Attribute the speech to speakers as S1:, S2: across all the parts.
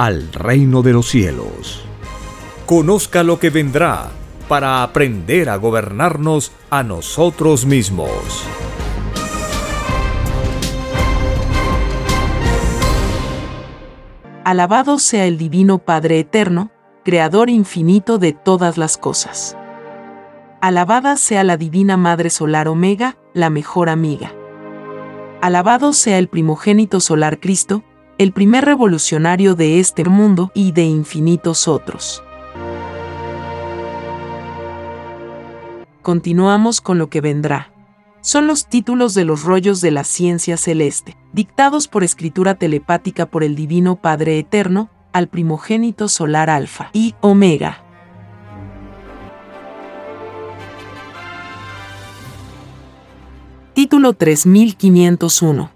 S1: al reino de los cielos. Conozca lo que vendrá para aprender a gobernarnos a nosotros mismos.
S2: Alabado sea el Divino Padre Eterno, Creador infinito de todas las cosas. Alabada sea la Divina Madre Solar Omega, la mejor amiga. Alabado sea el primogénito solar Cristo, el primer revolucionario de este mundo y de infinitos otros. Continuamos con lo que vendrá. Son los títulos de los rollos de la ciencia celeste, dictados por escritura telepática por el Divino Padre Eterno, al primogénito solar Alfa y Omega. Título 3501.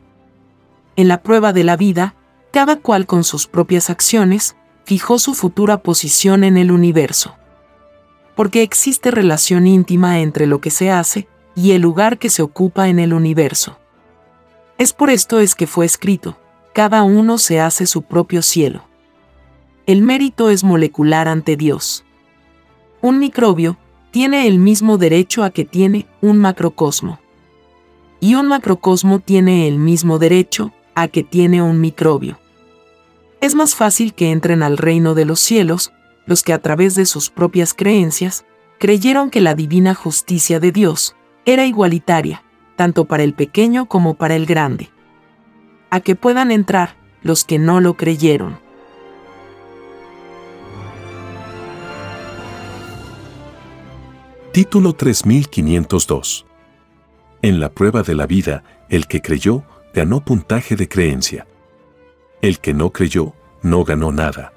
S2: En la prueba de la vida, cada cual con sus propias acciones, fijó su futura posición en el universo. Porque existe relación íntima entre lo que se hace y el lugar que se ocupa en el universo. Es por esto es que fue escrito, cada uno se hace su propio cielo. El mérito es molecular ante Dios. Un microbio tiene el mismo derecho a que tiene un macrocosmo. Y un macrocosmo tiene el mismo derecho a que tiene un microbio es más fácil que entren al reino de los cielos los que a través de sus propias creencias creyeron que la divina justicia de Dios era igualitaria, tanto para el pequeño como para el grande. A que puedan entrar los que no lo creyeron.
S3: Título 3502 En la prueba de la vida, el que creyó ganó puntaje de creencia. El que no creyó, no ganó nada.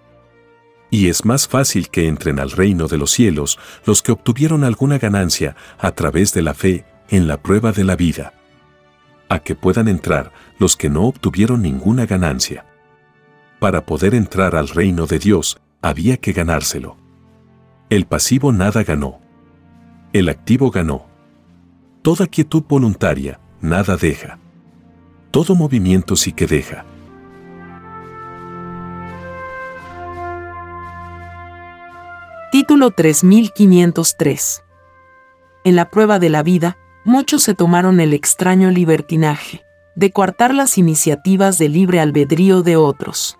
S3: Y es más fácil que entren al reino de los cielos los que obtuvieron alguna ganancia a través de la fe en la prueba de la vida. A que puedan entrar los que no obtuvieron ninguna ganancia. Para poder entrar al reino de Dios, había que ganárselo. El pasivo nada ganó. El activo ganó. Toda quietud voluntaria, nada deja. Todo movimiento sí que deja.
S2: Título 3503. En la prueba de la vida, muchos se tomaron el extraño libertinaje de coartar las iniciativas de libre albedrío de otros.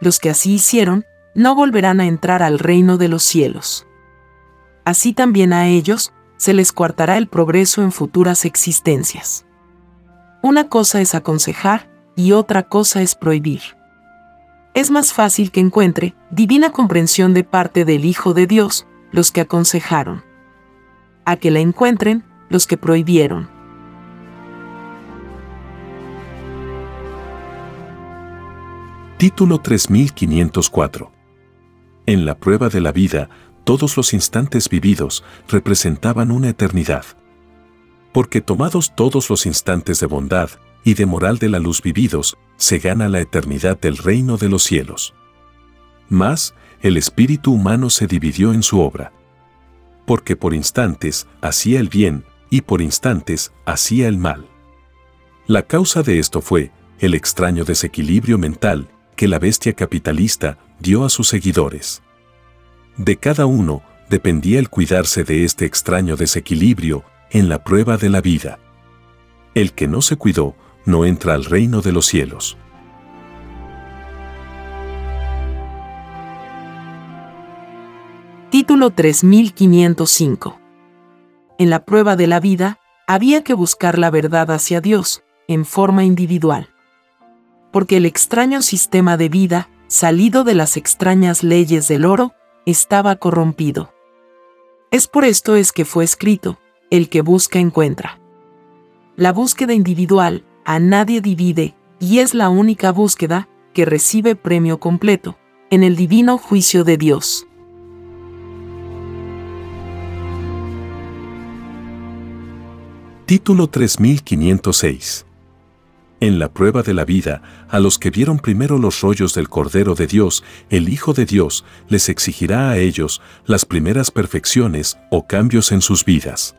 S2: Los que así hicieron, no volverán a entrar al reino de los cielos. Así también a ellos se les coartará el progreso en futuras existencias. Una cosa es aconsejar y otra cosa es prohibir es más fácil que encuentre divina comprensión de parte del Hijo de Dios los que aconsejaron, a que la encuentren los que prohibieron.
S3: Título 3504 En la prueba de la vida, todos los instantes vividos representaban una eternidad. Porque tomados todos los instantes de bondad, y de moral de la luz vividos, se gana la eternidad del reino de los cielos. Mas, el espíritu humano se dividió en su obra. Porque por instantes hacía el bien y por instantes hacía el mal. La causa de esto fue el extraño desequilibrio mental que la bestia capitalista dio a sus seguidores. De cada uno dependía el cuidarse de este extraño desequilibrio en la prueba de la vida. El que no se cuidó no entra al reino de los cielos.
S2: Título 3505. En la prueba de la vida, había que buscar la verdad hacia Dios, en forma individual. Porque el extraño sistema de vida, salido de las extrañas leyes del oro, estaba corrompido. Es por esto es que fue escrito, el que busca encuentra. La búsqueda individual a nadie divide y es la única búsqueda que recibe premio completo en el divino juicio de Dios.
S3: Título 3506 En la prueba de la vida, a los que vieron primero los rollos del Cordero de Dios, el Hijo de Dios, les exigirá a ellos las primeras perfecciones o cambios en sus vidas.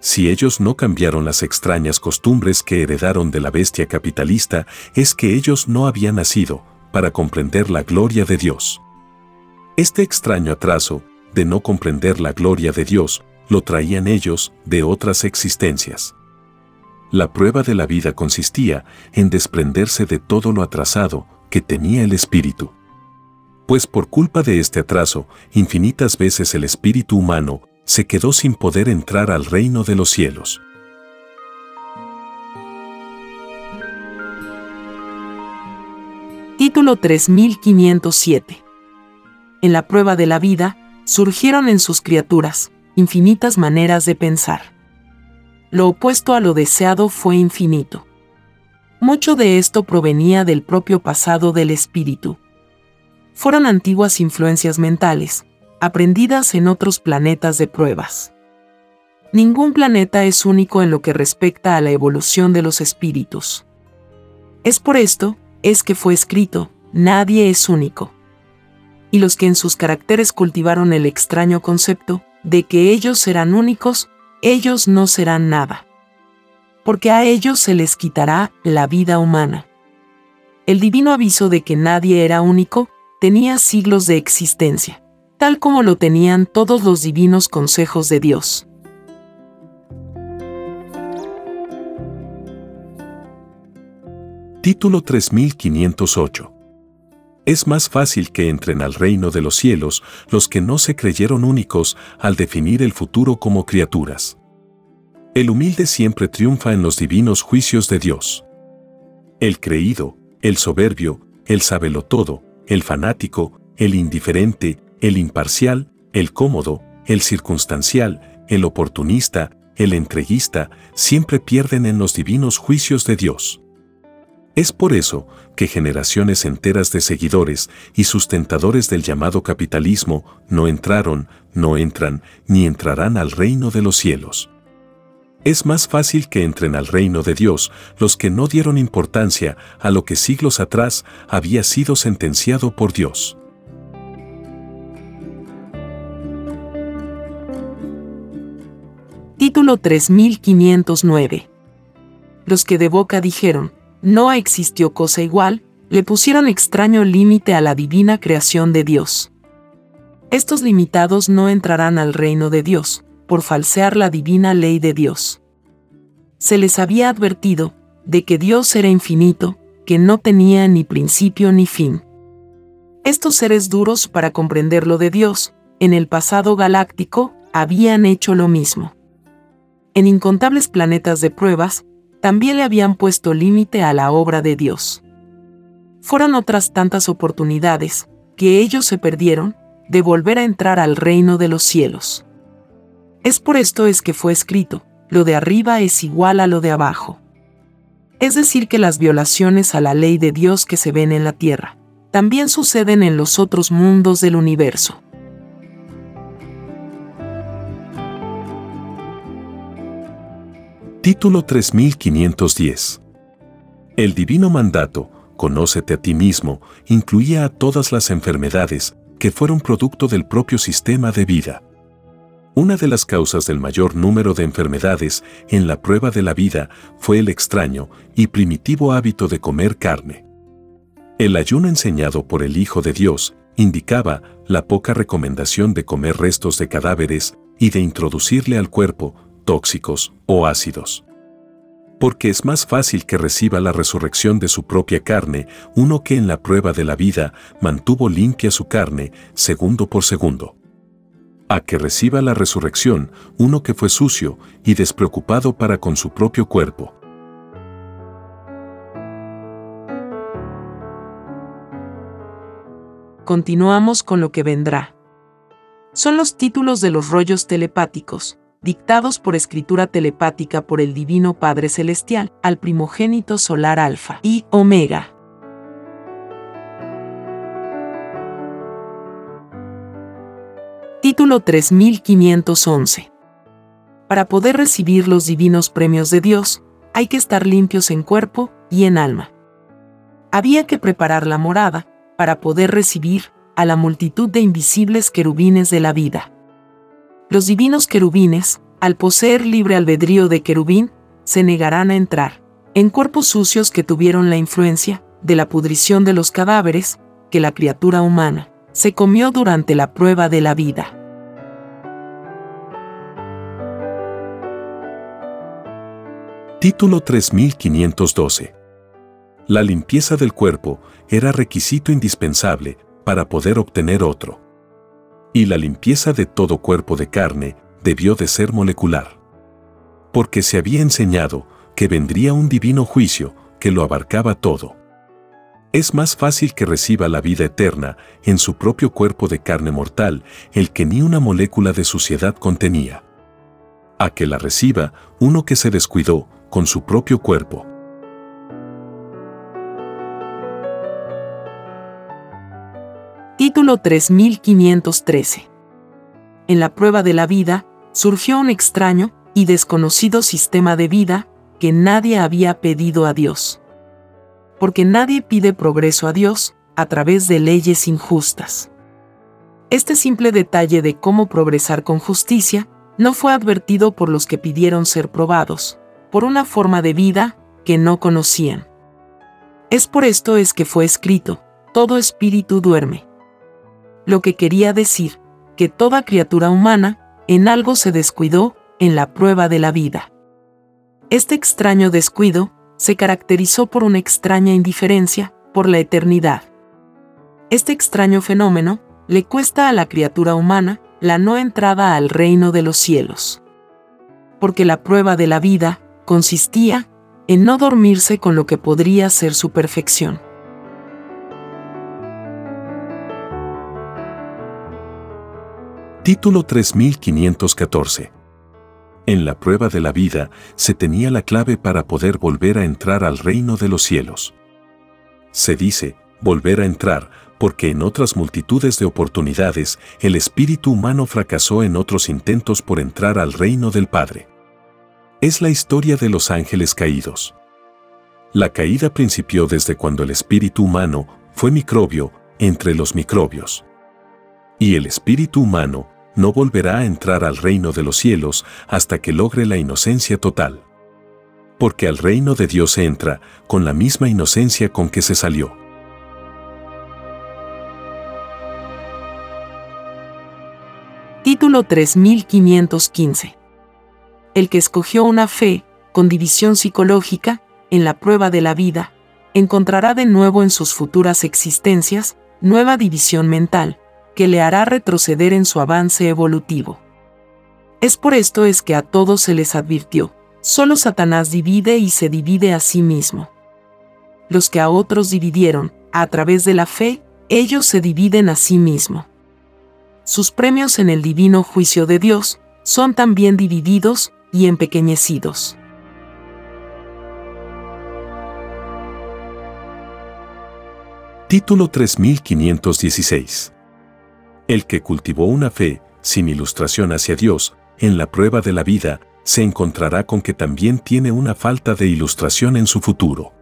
S3: Si ellos no cambiaron las extrañas costumbres que heredaron de la bestia capitalista, es que ellos no habían nacido para comprender la gloria de Dios. Este extraño atraso, de no comprender la gloria de Dios, lo traían ellos de otras existencias. La prueba de la vida consistía en desprenderse de todo lo atrasado que tenía el espíritu. Pues por culpa de este atraso, infinitas veces el espíritu humano se quedó sin poder entrar al reino de los cielos.
S2: Título 3507 En la prueba de la vida, surgieron en sus criaturas, infinitas maneras de pensar. Lo opuesto a lo deseado fue infinito. Mucho de esto provenía del propio pasado del espíritu. Fueron antiguas influencias mentales, aprendidas en otros planetas de pruebas. Ningún planeta es único en lo que respecta a la evolución de los espíritus. Es por esto, es que fue escrito, nadie es único. Y los que en sus caracteres cultivaron el extraño concepto, de que ellos serán únicos, ellos no serán nada. Porque a ellos se les quitará la vida humana. El divino aviso de que nadie era único tenía siglos de existencia, tal como lo tenían todos los divinos consejos de Dios.
S3: Título 3508 es más fácil que entren al reino de los cielos los que no se creyeron únicos al definir el futuro como criaturas. El humilde siempre triunfa en los divinos juicios de Dios. El creído, el soberbio, el sabelotodo, el fanático, el indiferente, el imparcial, el cómodo, el circunstancial, el oportunista, el entreguista, siempre pierden en los divinos juicios de Dios. Es por eso que generaciones enteras de seguidores y sustentadores del llamado capitalismo no entraron, no entran, ni entrarán al reino de los cielos. Es más fácil que entren al reino de Dios los que no dieron importancia a lo que siglos atrás había sido sentenciado por Dios.
S2: Título 3509 Los que de boca dijeron, no existió cosa igual, le pusieron extraño límite a la divina creación de Dios. Estos limitados no entrarán al reino de Dios, por falsear la divina ley de Dios. Se les había advertido de que Dios era infinito, que no tenía ni principio ni fin. Estos seres duros para comprender lo de Dios, en el pasado galáctico, habían hecho lo mismo. En incontables planetas de pruebas, también le habían puesto límite a la obra de Dios. Fueron otras tantas oportunidades, que ellos se perdieron, de volver a entrar al reino de los cielos. Es por esto es que fue escrito, lo de arriba es igual a lo de abajo. Es decir, que las violaciones a la ley de Dios que se ven en la tierra, también suceden en los otros mundos del universo.
S3: Título 3510. El divino mandato, Conócete a ti mismo, incluía a todas las enfermedades que fueron producto del propio sistema de vida. Una de las causas del mayor número de enfermedades en la prueba de la vida fue el extraño y primitivo hábito de comer carne. El ayuno enseñado por el Hijo de Dios indicaba la poca recomendación de comer restos de cadáveres y de introducirle al cuerpo tóxicos o ácidos. Porque es más fácil que reciba la resurrección de su propia carne uno que en la prueba de la vida mantuvo limpia su carne segundo por segundo. A que reciba la resurrección uno que fue sucio y despreocupado para con su propio cuerpo.
S2: Continuamos con lo que vendrá. Son los títulos de los rollos telepáticos, dictados por escritura telepática por el Divino Padre Celestial al primogénito solar Alfa y Omega. Título 3511. Para poder recibir los divinos premios de Dios, hay que estar limpios en cuerpo y en alma. Había que preparar la morada para poder recibir a la multitud de invisibles querubines de la vida. Los divinos querubines, al poseer libre albedrío de querubín, se negarán a entrar. En cuerpos sucios que tuvieron la influencia de la pudrición de los cadáveres que la criatura humana se comió durante la prueba de la vida.
S3: Título 3512 La limpieza del cuerpo era requisito indispensable para poder obtener otro y la limpieza de todo cuerpo de carne debió de ser molecular. Porque se había enseñado que vendría un divino juicio que lo abarcaba todo. Es más fácil que reciba la vida eterna en su propio cuerpo de carne mortal el que ni una molécula de suciedad contenía. A que la reciba uno que se descuidó con su propio cuerpo.
S2: Título 3513. En la prueba de la vida, surgió un extraño y desconocido sistema de vida que nadie había pedido a Dios. Porque nadie pide progreso a Dios a través de leyes injustas. Este simple detalle de cómo progresar con justicia no fue advertido por los que pidieron ser probados, por una forma de vida que no conocían. Es por esto es que fue escrito, todo espíritu duerme lo que quería decir que toda criatura humana en algo se descuidó en la prueba de la vida. Este extraño descuido se caracterizó por una extraña indiferencia por la eternidad. Este extraño fenómeno le cuesta a la criatura humana la no entrada al reino de los cielos. Porque la prueba de la vida consistía en no dormirse con lo que podría ser su perfección.
S3: Título 3514. En la prueba de la vida se tenía la clave para poder volver a entrar al reino de los cielos. Se dice, volver a entrar, porque en otras multitudes de oportunidades el espíritu humano fracasó en otros intentos por entrar al reino del Padre. Es la historia de los ángeles caídos. La caída principió desde cuando el espíritu humano fue microbio entre los microbios y el espíritu humano no volverá a entrar al reino de los cielos hasta que logre la inocencia total. Porque al reino de Dios se entra con la misma inocencia con que se salió.
S2: Título 3515. El que escogió una fe, con división psicológica, en la prueba de la vida, encontrará de nuevo en sus futuras existencias, nueva división mental, que le hará retroceder en su avance evolutivo. Es por esto es que a todos se les advirtió, solo Satanás divide y se divide a sí mismo. Los que a otros dividieron, a través de la fe, ellos se dividen a sí mismo. Sus premios en el divino juicio de Dios son también divididos y empequeñecidos.
S3: Título 3516 el que cultivó una fe, sin ilustración hacia Dios, en la prueba de la vida, se encontrará con que también tiene una falta de ilustración en su futuro.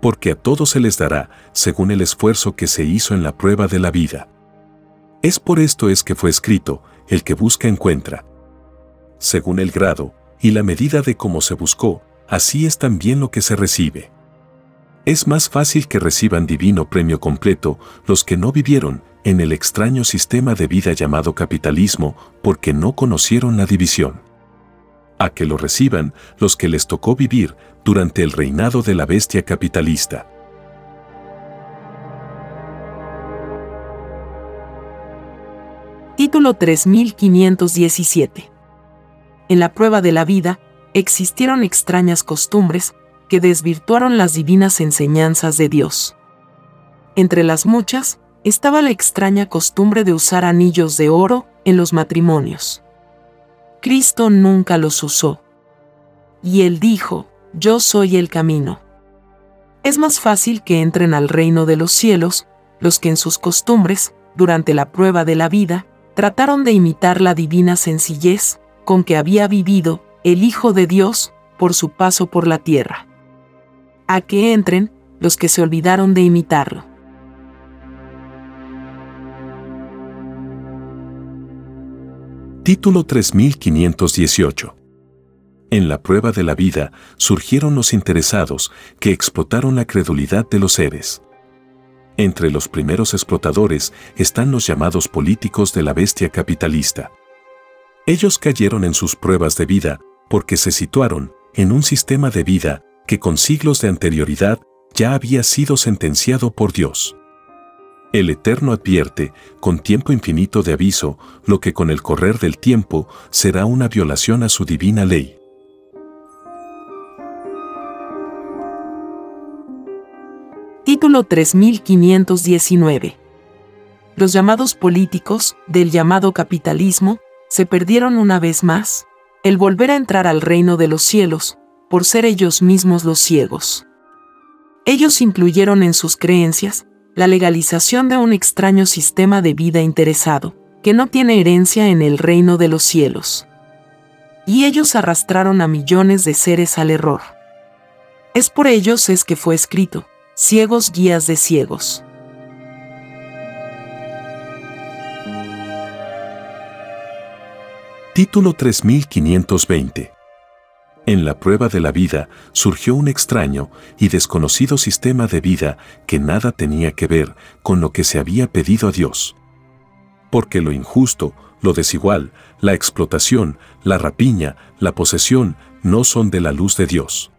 S3: Porque a todos se les dará, según el esfuerzo que se hizo en la prueba de la vida. Es por esto es que fue escrito, el que busca encuentra. Según el grado y la medida de cómo se buscó, así es también lo que se recibe. Es más fácil que reciban divino premio completo los que no vivieron en el extraño sistema de vida llamado capitalismo porque no conocieron la división. A que lo reciban los que les tocó vivir durante el reinado de la bestia capitalista.
S2: Título 3517. En la prueba de la vida, existieron extrañas costumbres que desvirtuaron las divinas enseñanzas de Dios. Entre las muchas, estaba la extraña costumbre de usar anillos de oro en los matrimonios. Cristo nunca los usó. Y él dijo, yo soy el camino. Es más fácil que entren al reino de los cielos los que en sus costumbres, durante la prueba de la vida, trataron de imitar la divina sencillez con que había vivido el Hijo de Dios por su paso por la tierra. A que entren los que se olvidaron de imitarlo.
S3: Título 3518 En la prueba de la vida surgieron los interesados que explotaron la credulidad de los seres. Entre los primeros explotadores están los llamados políticos de la bestia capitalista. Ellos cayeron en sus pruebas de vida porque se situaron en un sistema de vida que con siglos de anterioridad ya había sido sentenciado por Dios. El Eterno advierte, con tiempo infinito de aviso, lo que con el correr del tiempo será una violación a su divina ley.
S2: Título 3519. Los llamados políticos, del llamado capitalismo, se perdieron una vez más, el volver a entrar al reino de los cielos, por ser ellos mismos los ciegos. Ellos incluyeron en sus creencias la legalización de un extraño sistema de vida interesado, que no tiene herencia en el reino de los cielos. Y ellos arrastraron a millones de seres al error. Es por ellos es que fue escrito, Ciegos guías de ciegos.
S3: Título 3520. En la prueba de la vida surgió un extraño y desconocido sistema de vida que nada tenía que ver con lo que se había pedido a Dios. Porque lo injusto, lo desigual, la explotación, la rapiña, la posesión, no son de la luz de Dios.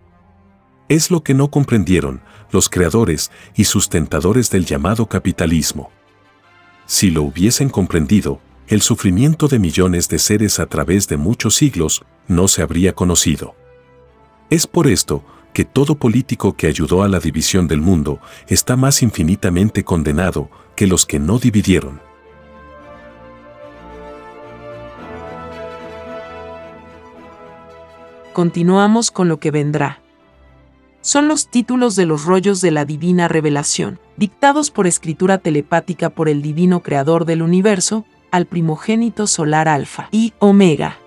S3: Es lo que no comprendieron los creadores y sustentadores del llamado capitalismo. Si lo hubiesen comprendido, el sufrimiento de millones de seres a través de muchos siglos no se habría conocido. Es por esto que todo político que ayudó a la división del mundo está más infinitamente condenado que los que no dividieron.
S2: Continuamos con lo que vendrá son los títulos de los rollos de la divina revelación, dictados por escritura telepática por el divino creador del universo, al primogénito solar Alfa y Omega.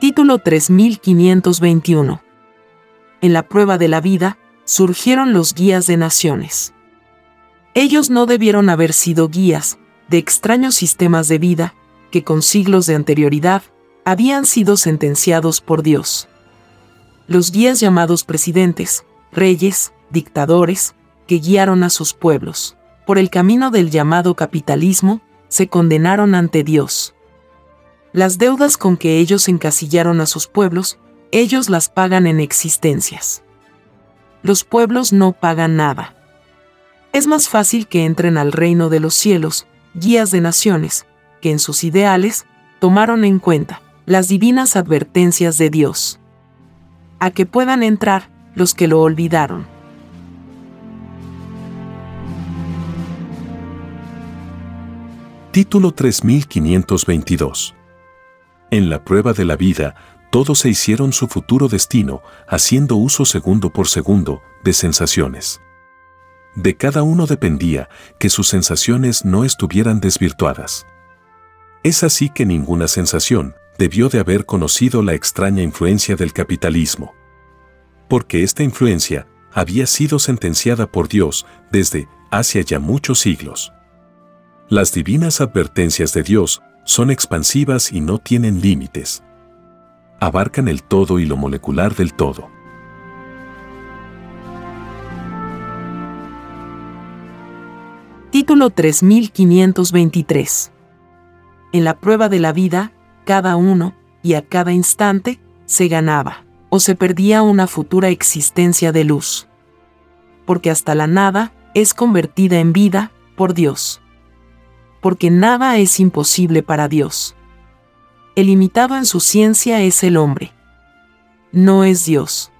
S2: Título 3521. En la prueba de la vida, surgieron los guías de naciones. Ellos no debieron haber sido guías de extraños sistemas de vida que con siglos de anterioridad habían sido sentenciados por Dios. Los guías llamados presidentes, reyes, dictadores, que guiaron a sus pueblos, por el camino del llamado capitalismo, se condenaron ante Dios. Las deudas con que ellos encasillaron a sus pueblos, ellos las pagan en existencias. Los pueblos no pagan nada. Es más fácil que entren al reino de los cielos, guías de naciones, que en sus ideales tomaron en cuenta las divinas advertencias de Dios. A que puedan entrar los que lo olvidaron.
S3: Título 3522. En la prueba de la vida, todos se hicieron su futuro destino, haciendo uso segundo por segundo de sensaciones. De cada uno dependía que sus sensaciones no estuvieran desvirtuadas. Es así que ninguna sensación, debió de haber conocido la extraña influencia del capitalismo. Porque esta influencia había sido sentenciada por Dios desde hace ya muchos siglos. Las divinas advertencias de Dios son expansivas y no tienen límites. Abarcan el todo y lo molecular del todo.
S2: Título 3523. En la prueba de la vida, cada uno, y a cada instante, se ganaba, o se perdía una futura existencia de luz. Porque hasta la nada, es convertida en vida por Dios. Porque nada es imposible para Dios. El limitado en su ciencia es el hombre. No es Dios.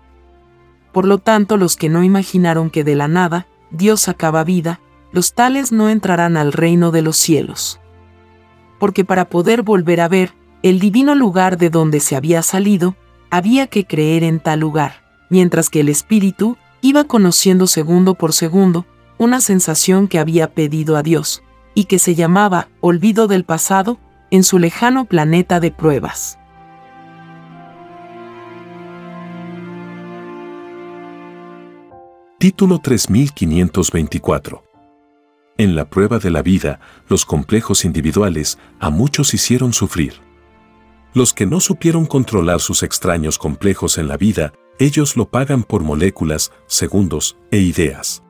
S2: Por lo tanto, los que no imaginaron que de la nada Dios sacaba vida, los tales no entrarán al reino de los cielos. Porque para poder volver a ver el divino lugar de donde se había salido, había que creer en tal lugar, mientras que el espíritu iba conociendo segundo por segundo una sensación que había pedido a Dios, y que se llamaba olvido del pasado en su lejano planeta de pruebas.
S3: Título 3524 En la prueba de la vida, los complejos individuales a muchos hicieron sufrir. Los que no supieron controlar sus extraños complejos en la vida, ellos lo pagan por moléculas, segundos e ideas.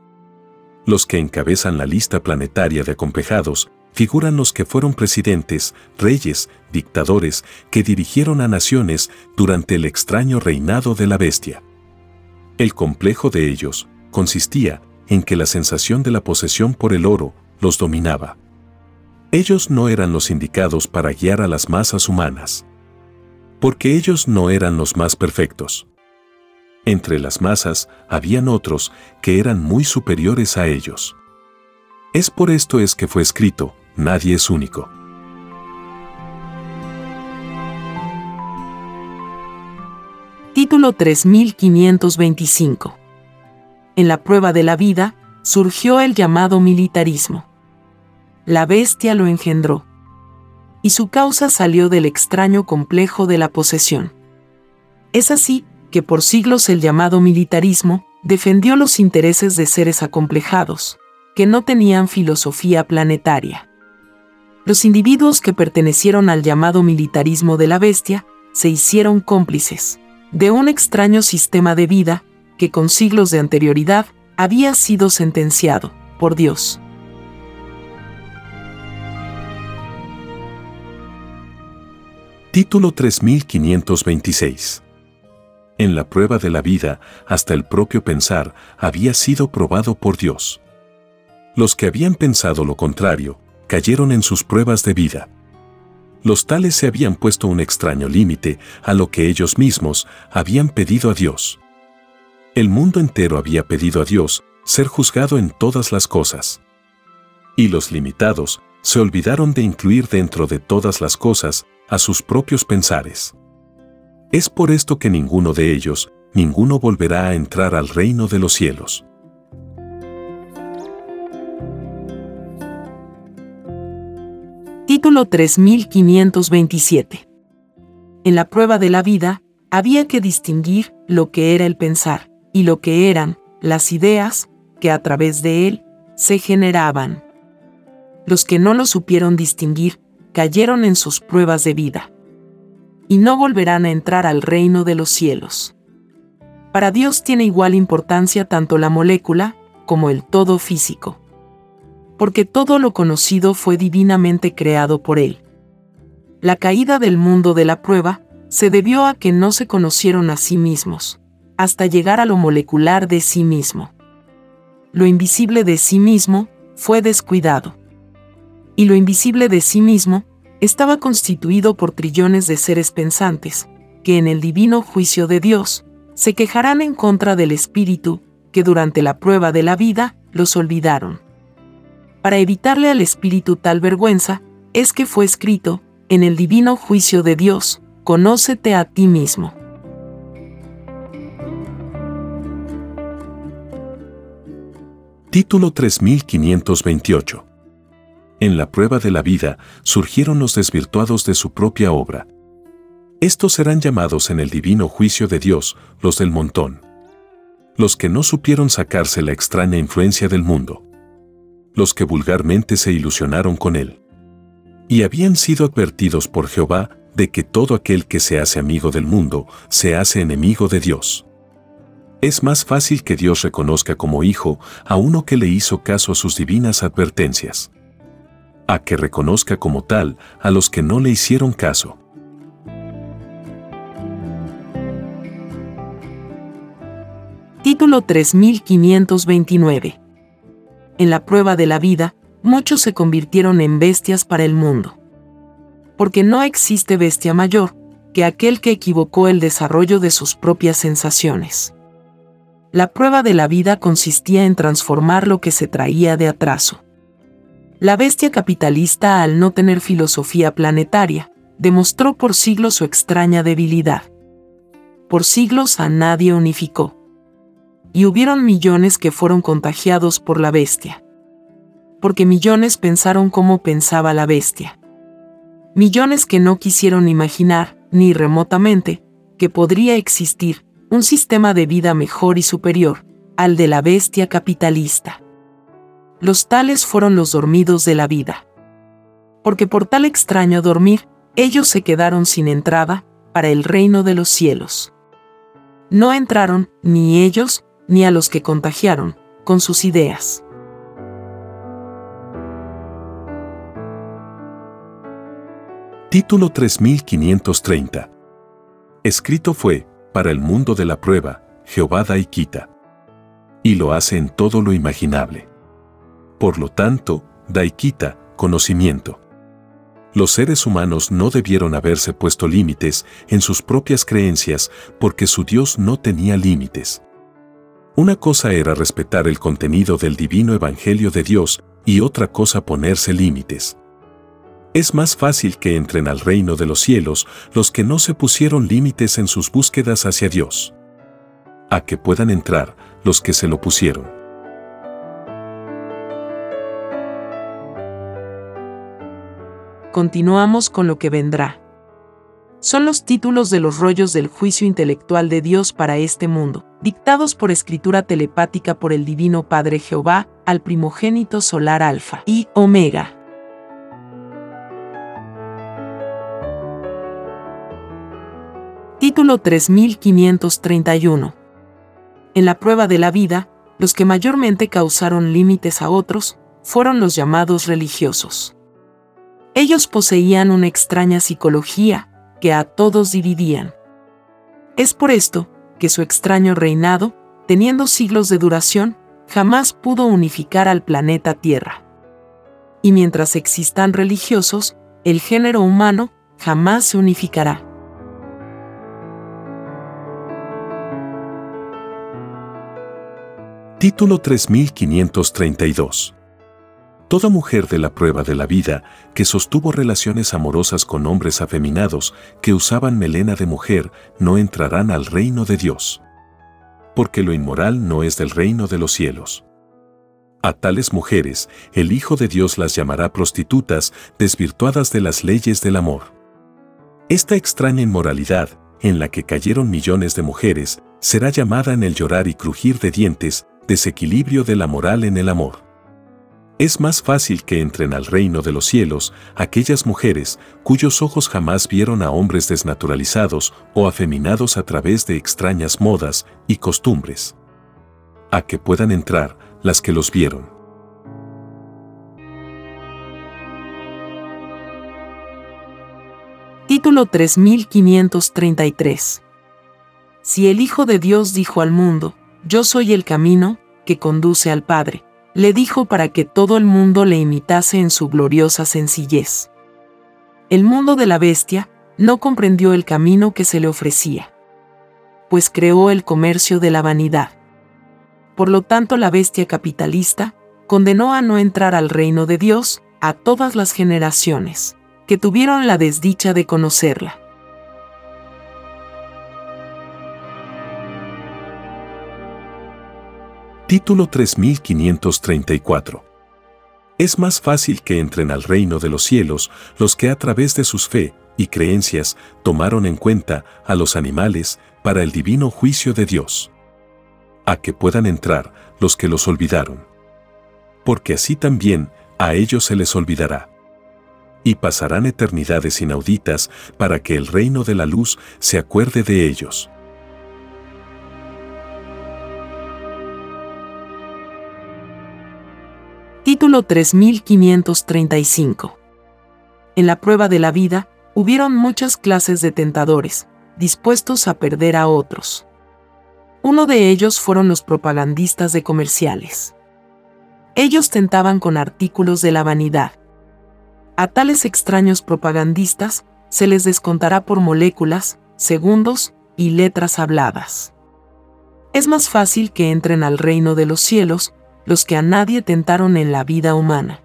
S3: Los que encabezan la lista planetaria de acomplejados figuran los que fueron presidentes, reyes, dictadores, que dirigieron a naciones durante el extraño reinado de la bestia. El complejo de ellos consistía en que la sensación de la posesión por el oro los dominaba. Ellos no eran los indicados para guiar a las masas humanas. Porque ellos no eran los más perfectos. Entre las masas habían otros que eran muy superiores a ellos. Es por esto es que fue escrito, nadie es único.
S2: Título 3525 En la prueba de la vida, surgió el llamado militarismo. La bestia lo engendró. Y su causa salió del extraño complejo de la posesión. Es así que por siglos el llamado militarismo defendió los intereses de seres acomplejados, que no tenían filosofía planetaria. Los individuos que pertenecieron al llamado militarismo de la bestia se hicieron cómplices de un extraño sistema de vida que con siglos de anterioridad había sido sentenciado por Dios.
S3: Título 3526 en la prueba de la vida, hasta el propio pensar había sido probado por Dios. Los que habían pensado lo contrario, cayeron en sus pruebas de vida. Los tales se habían puesto un extraño límite a lo que ellos mismos habían pedido a Dios. El mundo entero había pedido a Dios ser juzgado en todas las cosas. Y los limitados se olvidaron de incluir dentro de todas las cosas a sus propios pensares. Es por esto que ninguno de ellos, ninguno volverá a entrar al reino de los cielos.
S2: Título 3527 En la prueba de la vida, había que distinguir lo que era el pensar y lo que eran las ideas que a través de él se generaban. Los que no lo supieron distinguir cayeron en sus pruebas de vida y no volverán a entrar al reino de los cielos. Para Dios tiene igual importancia tanto la molécula como el todo físico. Porque todo lo conocido fue divinamente creado por Él. La caída del mundo de la prueba se debió a que no se conocieron a sí mismos, hasta llegar a lo molecular de sí mismo. Lo invisible de sí mismo fue descuidado. Y lo invisible de sí mismo estaba constituido por trillones de seres pensantes, que en el divino juicio de Dios, se quejarán en contra del Espíritu, que durante la prueba de la vida los olvidaron. Para evitarle al Espíritu tal vergüenza, es que fue escrito, en el divino juicio de Dios, conócete a ti mismo.
S3: Título 3528 en la prueba de la vida surgieron los desvirtuados de su propia obra. Estos serán llamados en el divino juicio de Dios los del montón. Los que no supieron sacarse la extraña influencia del mundo. Los que vulgarmente se ilusionaron con él. Y habían sido advertidos por Jehová de que todo aquel que se hace amigo del mundo se hace enemigo de Dios. Es más fácil que Dios reconozca como hijo a uno que le hizo caso a sus divinas advertencias a que reconozca como tal a los que no le hicieron caso.
S2: Título 3529 en la prueba de la vida, muchos se convirtieron en bestias para el mundo. Porque no existe bestia mayor que aquel que equivocó el desarrollo de sus propias sensaciones. La prueba de la vida consistía en transformar lo que se traía de atraso. La bestia capitalista, al no tener filosofía planetaria, demostró por siglos su extraña debilidad. Por siglos a nadie unificó. Y hubieron millones que fueron contagiados por la bestia. Porque millones pensaron como pensaba la bestia. Millones que no quisieron imaginar, ni remotamente, que podría existir un sistema de vida mejor y superior al de la bestia capitalista. Los tales fueron los dormidos de la vida. Porque por tal extraño dormir, ellos se quedaron sin entrada para el reino de los cielos. No entraron ni ellos ni a los que contagiaron con sus ideas.
S3: Título 3530. Escrito fue, para el mundo de la prueba, Jehová da y quita. Y lo hace en todo lo imaginable. Por lo tanto, da y quita, conocimiento. Los seres humanos no debieron haberse puesto límites en sus propias creencias porque su Dios no tenía límites. Una cosa era respetar el contenido del divino Evangelio de Dios y otra cosa ponerse límites. Es más fácil que entren al reino de los cielos los que no se pusieron límites en sus búsquedas hacia Dios. A que puedan entrar los que se lo pusieron.
S2: Continuamos con lo que vendrá. Son los títulos de los rollos del juicio intelectual de Dios para este mundo, dictados por escritura telepática por el Divino Padre Jehová al primogénito solar Alfa y Omega. Título 3531. En la prueba de la vida, los que mayormente causaron límites a otros fueron los llamados religiosos. Ellos poseían una extraña psicología que a todos dividían. Es por esto que su extraño reinado, teniendo siglos de duración, jamás pudo unificar al planeta Tierra. Y mientras existan religiosos, el género humano jamás se unificará.
S3: Título 3532 Toda mujer de la prueba de la vida que sostuvo relaciones amorosas con hombres afeminados que usaban melena de mujer no entrarán al reino de Dios. Porque lo inmoral no es del reino de los cielos. A tales mujeres, el Hijo de Dios las llamará prostitutas desvirtuadas de las leyes del amor. Esta extraña inmoralidad, en la que cayeron millones de mujeres, será llamada en el llorar y crujir de dientes, desequilibrio de la moral en el amor. Es más fácil que entren al reino de los cielos aquellas mujeres cuyos ojos jamás vieron a hombres desnaturalizados o afeminados a través de extrañas modas y costumbres. A que puedan entrar las que los vieron.
S2: Título 3533 Si el Hijo de Dios dijo al mundo, Yo soy el camino que conduce al Padre, le dijo para que todo el mundo le imitase en su gloriosa sencillez. El mundo de la bestia no comprendió el camino que se le ofrecía, pues creó el comercio de la vanidad. Por lo tanto, la bestia capitalista condenó a no entrar al reino de Dios a todas las generaciones que tuvieron la desdicha de conocerla.
S3: Título 3534. Es más fácil que entren al reino de los cielos los que a través de sus fe y creencias tomaron en cuenta a los animales para el divino juicio de Dios. A que puedan entrar los que los olvidaron. Porque así también a ellos se les olvidará. Y pasarán eternidades inauditas para que el reino de la luz se acuerde de ellos.
S2: Título 3535. En la prueba de la vida, hubieron muchas clases de tentadores, dispuestos a perder a otros. Uno de ellos fueron los propagandistas de comerciales. Ellos tentaban con artículos de la vanidad. A tales extraños propagandistas se les descontará por moléculas, segundos y letras habladas. Es más fácil que entren al reino de los cielos los que a nadie tentaron en la vida humana.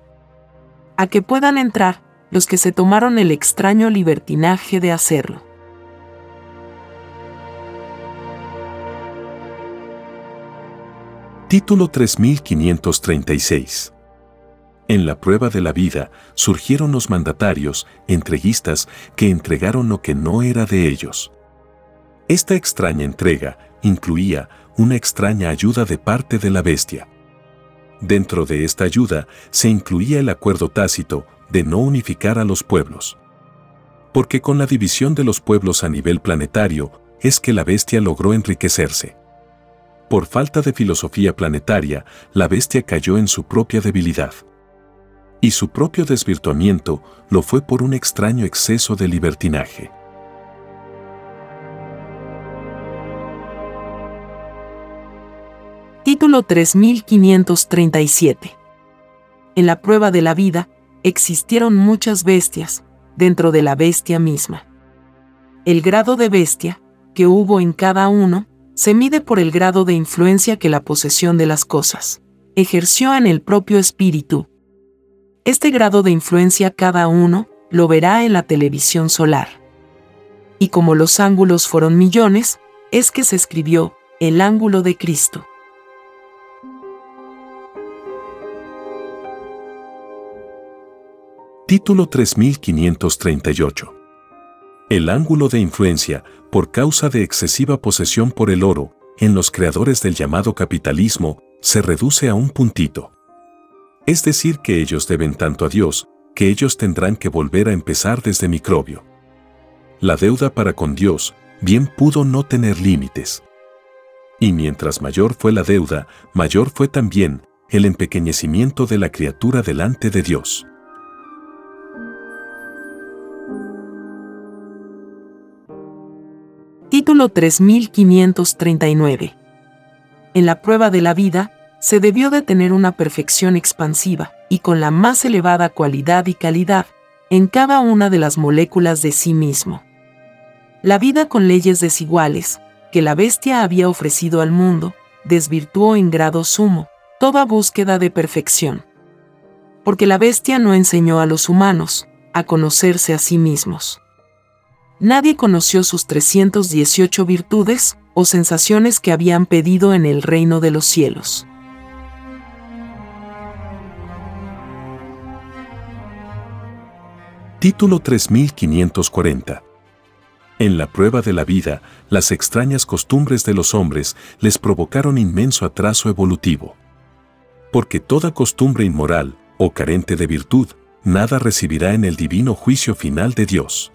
S2: A que puedan entrar los que se tomaron el extraño libertinaje de hacerlo.
S3: Título 3536 En la prueba de la vida surgieron los mandatarios, entreguistas, que entregaron lo que no era de ellos. Esta extraña entrega incluía una extraña ayuda de parte de la bestia. Dentro de esta ayuda se incluía el acuerdo tácito de no unificar a los pueblos. Porque con la división de los pueblos a nivel planetario es que la bestia logró enriquecerse. Por falta de filosofía planetaria, la bestia cayó en su propia debilidad. Y su propio desvirtuamiento lo fue por un extraño exceso de libertinaje.
S2: Título 3537. En la prueba de la vida, existieron muchas bestias, dentro de la bestia misma. El grado de bestia, que hubo en cada uno, se mide por el grado de influencia que la posesión de las cosas ejerció en el propio espíritu. Este grado de influencia cada uno lo verá en la televisión solar. Y como los ángulos fueron millones, es que se escribió el ángulo de Cristo.
S3: Título 3538. El ángulo de influencia, por causa de excesiva posesión por el oro, en los creadores del llamado capitalismo, se reduce a un puntito. Es decir, que ellos deben tanto a Dios, que ellos tendrán que volver a empezar desde microbio. La deuda para con Dios bien pudo no tener límites. Y mientras mayor fue la deuda, mayor fue también el empequeñecimiento de la criatura delante de Dios.
S2: Título 3539. En la prueba de la vida, se debió de tener una perfección expansiva y con la más elevada cualidad y calidad en cada una de las moléculas de sí mismo. La vida con leyes desiguales, que la bestia había ofrecido al mundo, desvirtuó en grado sumo toda búsqueda de perfección. Porque la bestia no enseñó a los humanos a conocerse a sí mismos nadie conoció sus 318 virtudes o sensaciones que habían pedido en el reino de los cielos.
S3: Título 3540 En la prueba de la vida, las extrañas costumbres de los hombres les provocaron inmenso atraso evolutivo. Porque toda costumbre inmoral o carente de virtud, nada recibirá en el divino juicio final de Dios.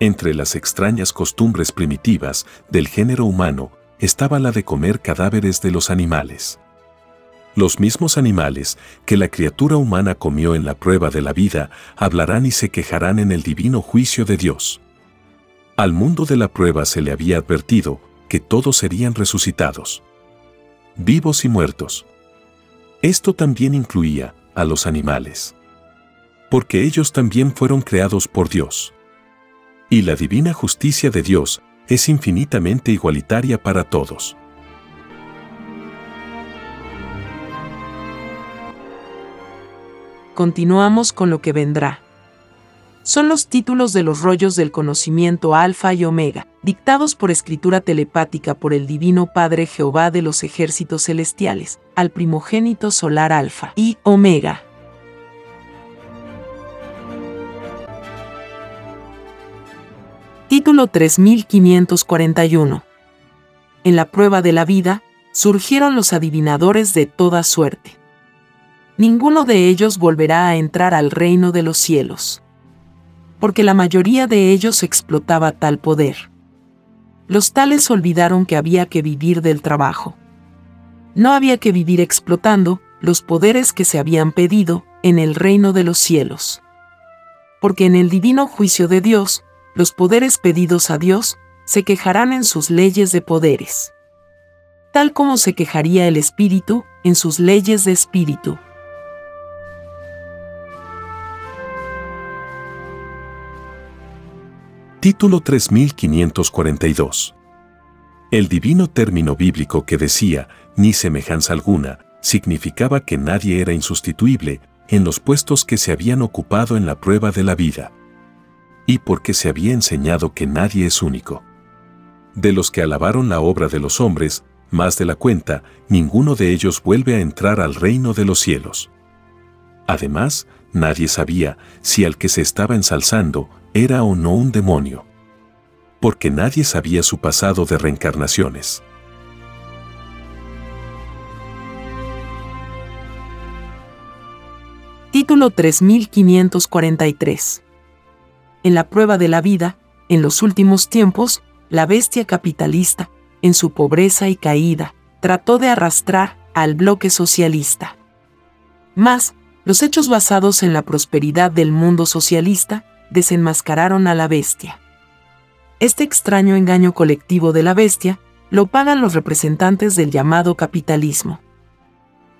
S3: Entre las extrañas costumbres primitivas del género humano estaba la de comer cadáveres de los animales. Los mismos animales que la criatura humana comió en la prueba de la vida hablarán y se quejarán en el divino juicio de Dios. Al mundo de la prueba se le había advertido que todos serían resucitados, vivos y muertos. Esto también incluía a los animales, porque ellos también fueron creados por Dios. Y la divina justicia de Dios es infinitamente igualitaria para todos.
S2: Continuamos con lo que vendrá. Son los títulos de los rollos del conocimiento Alfa y Omega, dictados por escritura telepática por el Divino Padre Jehová de los ejércitos celestiales, al primogénito solar Alfa y Omega. Título 3541. En la prueba de la vida, surgieron los adivinadores de toda suerte. Ninguno de ellos volverá a entrar al reino de los cielos. Porque la mayoría de ellos explotaba tal poder. Los tales olvidaron que había que vivir del trabajo. No había que vivir explotando los poderes que se habían pedido en el reino de los cielos. Porque en el divino juicio de Dios, los poderes pedidos a Dios se quejarán en sus leyes de poderes. tal como se quejaría el espíritu en sus leyes de espíritu.
S3: Título 3542 El divino término bíblico que decía, ni semejanza alguna, significaba que nadie era insustituible en los puestos que se habían ocupado en la prueba de la vida. Y porque se había enseñado que nadie es único. De los que alabaron la obra de los hombres, más de la cuenta, ninguno de ellos vuelve a entrar al reino de los cielos. Además, nadie sabía si al que se estaba ensalzando era o no un demonio. Porque nadie sabía su pasado de reencarnaciones.
S2: Título 3543 En la prueba de la vida, en los últimos tiempos, la bestia capitalista, en su pobreza y caída, trató de arrastrar al bloque socialista. Mas, los hechos basados en la prosperidad del mundo socialista desenmascararon a la bestia. Este extraño engaño colectivo de la bestia lo pagan los representantes del llamado capitalismo.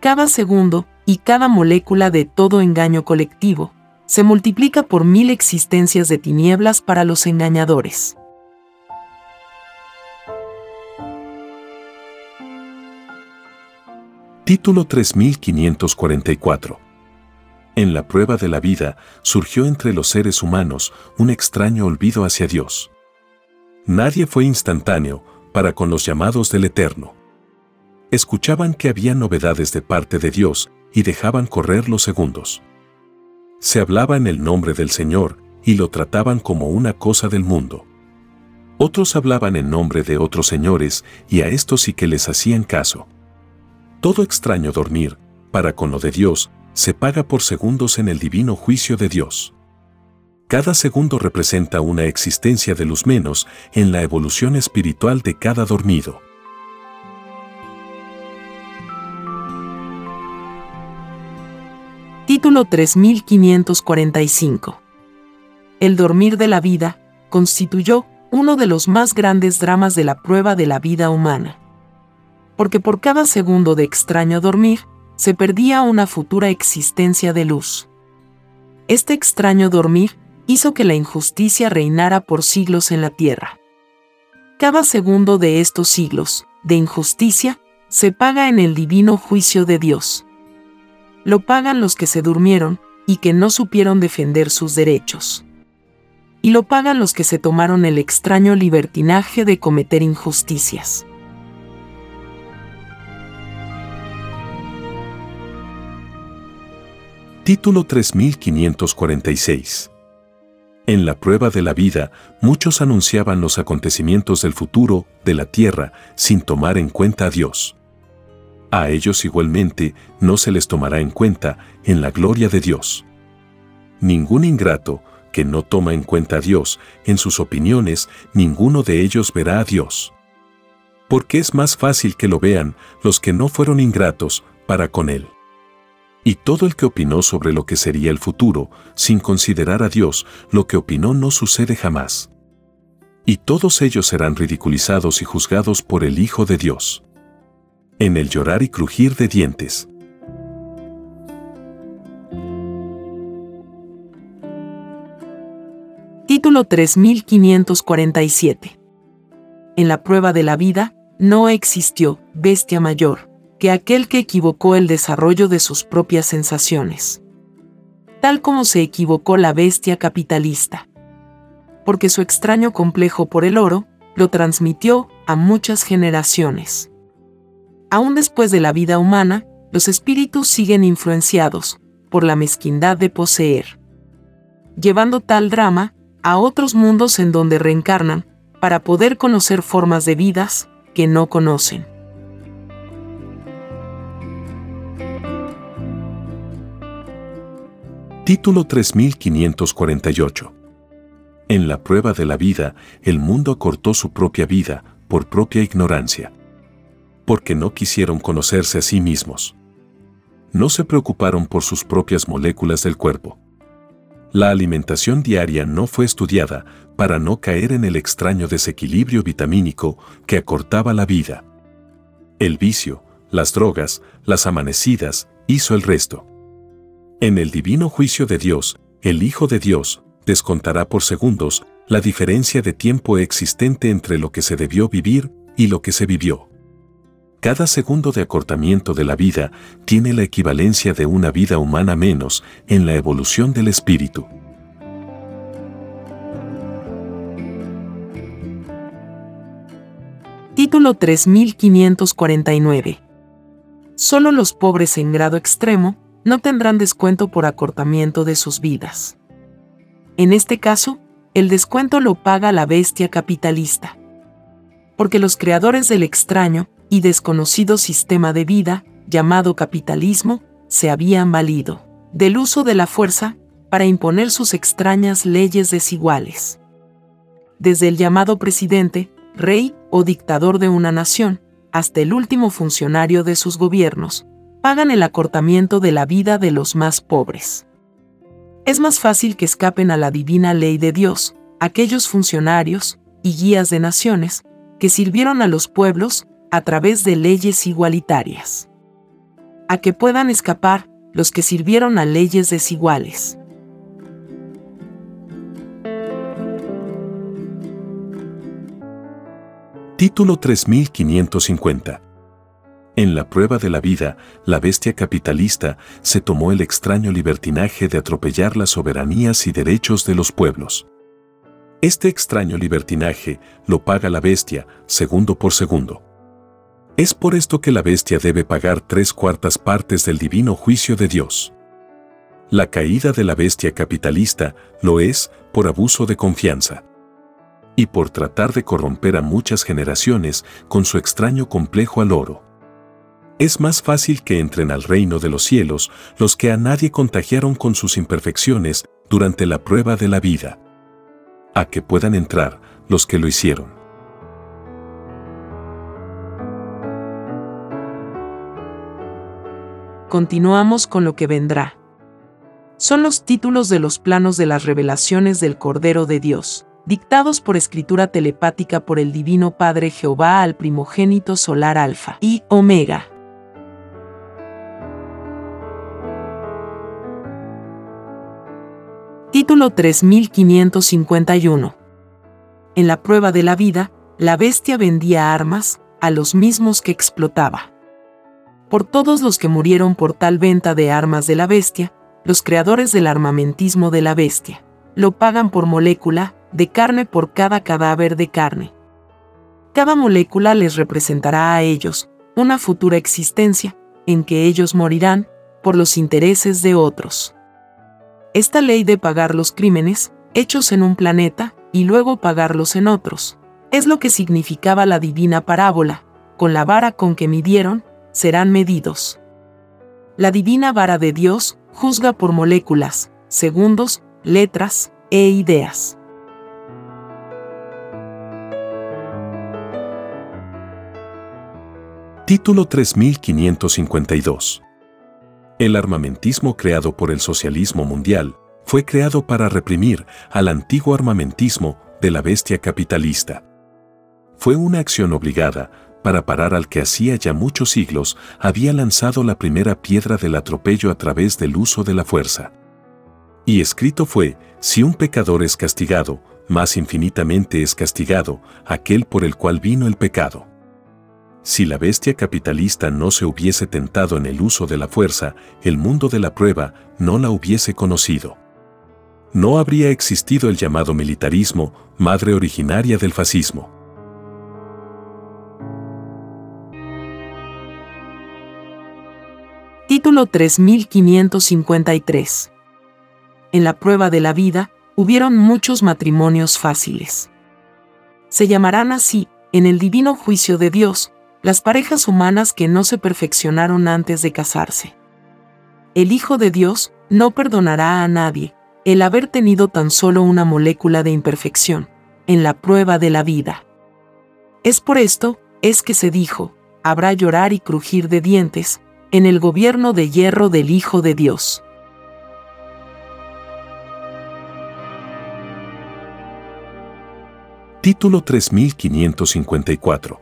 S2: Cada segundo y cada molécula de todo engaño colectivo se multiplica por mil existencias de tinieblas para los engañadores.
S3: Título 3544 en la prueba de la vida surgió entre los seres humanos un extraño olvido hacia Dios. Nadie fue instantáneo para con los llamados del Eterno. Escuchaban que había novedades de parte de Dios y dejaban correr los segundos. Se hablaba en el nombre del Señor y lo trataban como una cosa del mundo. Otros hablaban en nombre de otros señores y a estos sí que les hacían caso. Todo extraño dormir, para con lo de Dios, se paga por segundos en el divino juicio de Dios. Cada segundo representa una existencia de luz menos en la evolución espiritual de cada dormido.
S2: Título 3545 El dormir de la vida constituyó uno de los más grandes dramas de la prueba de la vida humana. Porque por cada segundo de extraño dormir, se perdía una futura existencia de luz. Este extraño dormir hizo que la injusticia reinara por siglos en la tierra. Cada segundo de estos siglos, de injusticia, se paga en el divino juicio de Dios. Lo pagan los que se durmieron y que no supieron defender sus derechos. Y lo pagan los que se tomaron el extraño libertinaje de cometer injusticias.
S3: Título 3546 En la prueba de la vida, muchos anunciaban los acontecimientos del futuro de la tierra sin tomar en cuenta a Dios. A ellos igualmente no se les tomará en cuenta en la gloria de Dios. Ningún ingrato que no toma en cuenta a Dios en sus opiniones, ninguno de ellos verá a Dios. Porque es más fácil que lo vean los que no fueron ingratos para con Él. Y todo el que opinó sobre lo que sería el futuro, sin considerar a Dios, lo que opinó no sucede jamás. Y todos ellos serán ridiculizados y juzgados por el Hijo de Dios. En el llorar y crujir de dientes.
S2: Título 3547 En la prueba de la vida, no existió bestia mayor que aquel que equivocó el desarrollo de sus propias sensaciones. Tal como se equivocó la bestia capitalista. Porque su extraño complejo por el oro lo transmitió a muchas generaciones. Aún después de la vida humana, los espíritus siguen influenciados por la mezquindad de poseer, llevando tal drama a otros mundos en donde reencarnan para poder conocer formas de vidas que no conocen.
S3: Título 3548 En la prueba de la vida, el mundo acortó su propia vida por propia ignorancia. Porque no quisieron conocerse a sí mismos. No se preocuparon por sus propias moléculas del cuerpo. La alimentación diaria no fue estudiada para no caer en el extraño desequilibrio vitamínico que acortaba la vida. El vicio, las drogas, las amanecidas, hizo el resto. En el divino juicio de Dios, el Hijo de Dios, descontará por segundos la diferencia de tiempo existente entre lo que se debió vivir y lo que se vivió. Cada segundo de acortamiento de la vida tiene la equivalencia de una vida humana menos en la evolución del espíritu.
S2: Título 3549. Solo los pobres en grado extremo no tendrán descuento por acortamiento de sus vidas. En este caso, el descuento lo paga la bestia capitalista. Porque los creadores del extraño y desconocido sistema de vida, llamado capitalismo, se habían valido del uso de la fuerza para imponer sus extrañas leyes desiguales. Desde el llamado presidente, rey o dictador de una nación, hasta el último funcionario de sus gobiernos, pagan el acortamiento de la vida de los más pobres. Es más fácil que escapen a la divina ley de Dios aquellos funcionarios y guías de naciones que sirvieron a los pueblos a través de leyes igualitarias. A que puedan escapar los que sirvieron a leyes desiguales.
S3: Título 3550 en la prueba de la vida, la bestia capitalista se tomó el extraño libertinaje de atropellar las soberanías y derechos de los pueblos. Este extraño libertinaje lo paga la bestia segundo por segundo. Es por esto que la bestia debe pagar tres cuartas partes del divino juicio de Dios. La caída de la bestia capitalista lo es por abuso de confianza y por tratar de corromper a muchas generaciones con su extraño complejo al oro. Es más fácil que entren al reino de los cielos los que a nadie contagiaron con sus imperfecciones durante la prueba de la vida, a que puedan entrar los que lo hicieron.
S2: Continuamos con lo que vendrá. Son los títulos de los planos de las revelaciones del Cordero de Dios, dictados por escritura telepática por el Divino Padre Jehová al primogénito solar Alfa y Omega. Título 3551. En la prueba de la vida, la bestia vendía armas a los mismos que explotaba. Por todos los que murieron por tal venta de armas de la bestia, los creadores del armamentismo de la bestia lo pagan por molécula de carne por cada cadáver de carne. Cada molécula les representará a ellos una futura existencia en que ellos morirán por los intereses de otros. Esta ley de pagar los crímenes, hechos en un planeta, y luego pagarlos en otros, es lo que significaba la divina parábola, con la vara con que midieron, serán medidos. La divina vara de Dios juzga por moléculas, segundos, letras e ideas.
S3: Título 3552 el armamentismo creado por el socialismo mundial fue creado para reprimir al antiguo armamentismo de la bestia capitalista. Fue una acción obligada para parar al que hacía ya muchos siglos había lanzado la primera piedra del atropello a través del uso de la fuerza. Y escrito fue, si un pecador es castigado, más infinitamente es castigado aquel por el cual vino el pecado. Si la bestia capitalista no se hubiese tentado en el uso de la fuerza, el mundo de la prueba no la hubiese conocido. No habría existido el llamado militarismo, madre originaria del fascismo.
S2: Título 3553 En la prueba de la vida, hubieron muchos matrimonios fáciles. Se llamarán así, en el divino juicio de Dios, las parejas humanas que no se perfeccionaron antes de casarse. El Hijo de Dios no perdonará a nadie el haber tenido tan solo una molécula de imperfección en la prueba de la vida. Es por esto, es que se dijo, habrá llorar y crujir de dientes en el gobierno de hierro del Hijo de Dios.
S3: Título 3554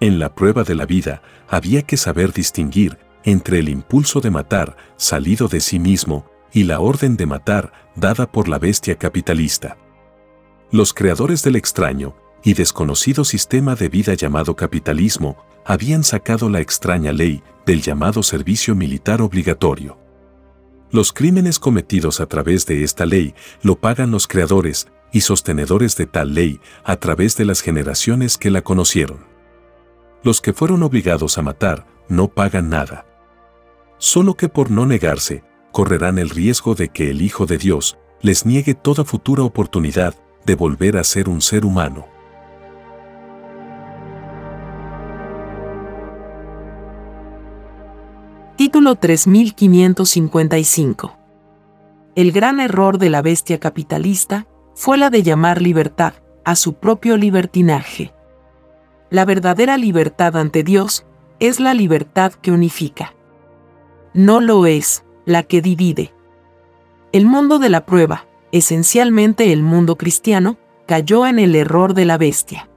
S3: En la prueba de la vida había que saber distinguir entre el impulso de matar, salido de sí mismo, y la orden de matar, dada por la bestia capitalista. Los creadores del extraño y desconocido sistema de vida llamado capitalismo habían sacado la extraña ley del llamado servicio militar obligatorio. Los crímenes cometidos a través de esta ley lo pagan los creadores y sostenedores de tal ley a través de las generaciones que la conocieron. Los que fueron obligados a matar no pagan nada. Solo que por no negarse, correrán el riesgo de que el Hijo de Dios les niegue toda futura oportunidad de volver a ser un ser humano.
S2: Título 3555 El gran error de la bestia capitalista fue la de llamar libertad a su propio libertinaje. La verdadera libertad ante Dios es la libertad que unifica. No lo es la que divide. El mundo de la prueba, esencialmente el mundo cristiano, cayó en el error de la bestia.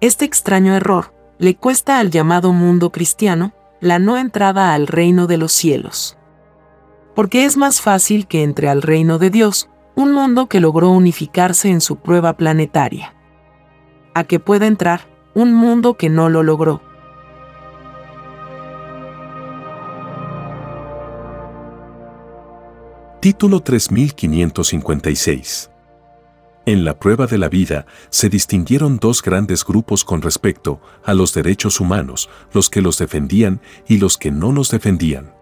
S2: Este extraño error le cuesta al llamado mundo cristiano la no entrada al reino de los cielos. Porque es más fácil que entre al reino de Dios un mundo que logró unificarse en su prueba planetaria. A que pueda entrar un mundo que no lo logró.
S3: Título 3556 En la prueba de la vida se distinguieron dos grandes grupos con respecto a los derechos humanos, los que los defendían y los que no los defendían.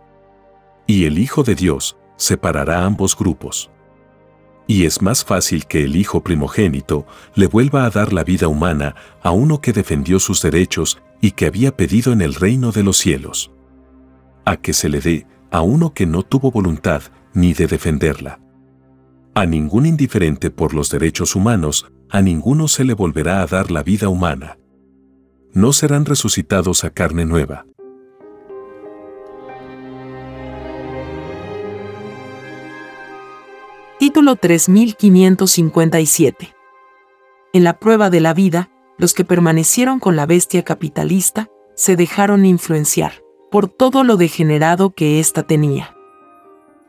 S3: Y el Hijo de Dios separará ambos grupos. Y es más fácil que el Hijo primogénito le vuelva a dar la vida humana a uno que defendió sus derechos y que había pedido en el reino de los cielos. A que se le dé a uno que no tuvo voluntad ni de defenderla. A ningún indiferente por los derechos humanos, a ninguno se le volverá a dar la vida humana. No serán resucitados a carne nueva.
S2: Título 3557 En la prueba de la vida, los que permanecieron con la bestia capitalista se dejaron influenciar por todo lo degenerado que ésta tenía